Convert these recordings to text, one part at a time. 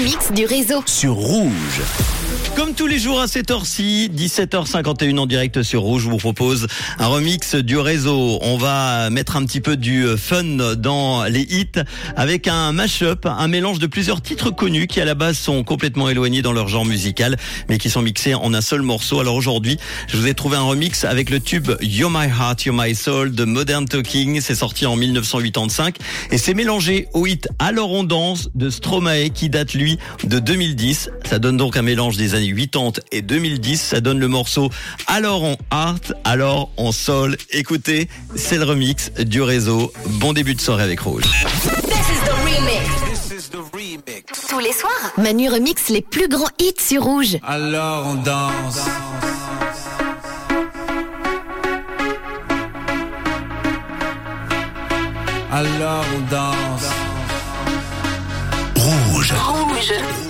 remix du réseau. sur Rouge. Comme tous les jours à cette heure-ci, 17h51 en direct sur Rouge, je vous propose un remix du réseau. On va mettre un petit peu du fun dans les hits avec un mash-up, un mélange de plusieurs titres connus qui à la base sont complètement éloignés dans leur genre musical, mais qui sont mixés en un seul morceau. Alors aujourd'hui, je vous ai trouvé un remix avec le tube You're My Heart, You're My Soul de Modern Talking. C'est sorti en 1985 et c'est mélangé au hit Alors on danse de Stromae qui date lui de 2010. Ça donne donc un mélange des années 80 et 2010. Ça donne le morceau Alors en art, alors en sol. Écoutez, c'est le remix du réseau. Bon début de soirée avec Rouge. Tous les soirs, Manu remix les plus grands hits sur Rouge. Alors on danse. Alors on danse. Rouge. Rouge.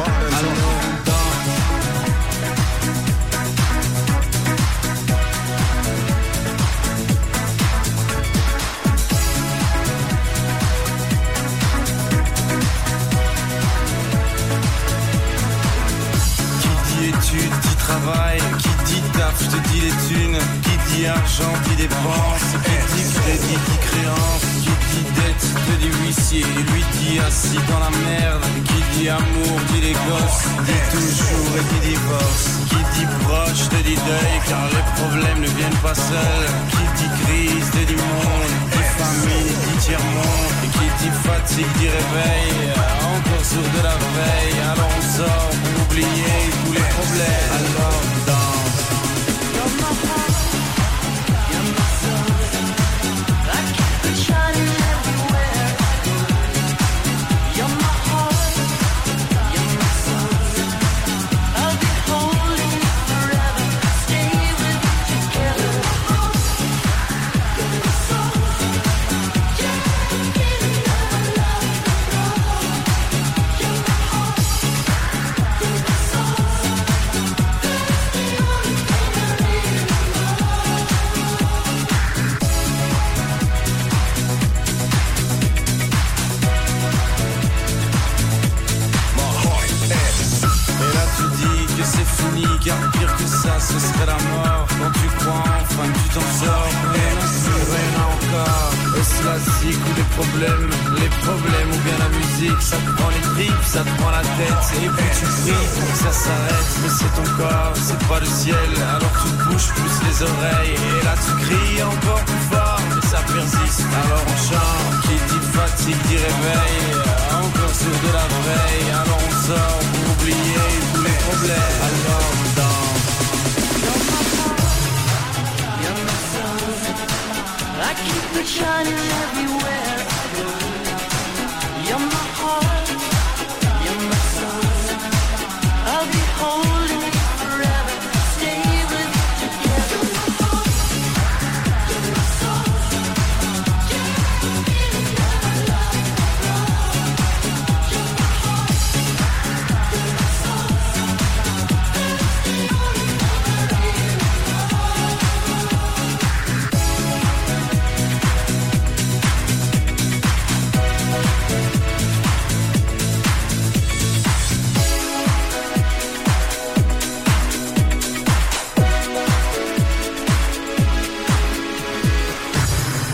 Danse. Qui dit études dit travail, qui dit taf, je te dis les thunes, qui dit argent dit dépense, qui dit crédit dit créance, qui dit dette te dit huissier, lui dit assis dans la merde, qui dit amour dit les gosses, dit toujours et dit divorce, qui dit proche te dit deuil car les problèmes ne viennent pas seuls, qui dit crise te dit monde, qui famine dit tiers-monde, et qui dit fatigue dit réveil, encore sourd de la veille, alors on sort pour oublier car pire que ça, ce serait la mort. Quand tu crois enfin que tu t'en sors, rien sûr, rien encore. Est-ce la zik ou les problèmes, les problèmes ou bien la musique, ça te prend les tripes, ça te prend la tête, et puis tu que ça s'arrête. Mais c'est ton corps, c'est pas le ciel, alors tu bouges plus les oreilles, et là tu cries encore plus fort, mais ça persiste. Alors on chante, qui dit fatigue dit réveil, encore sur de la veille, alors on sort pour oublier tous les problèmes. Alors I keep the shining everywhere.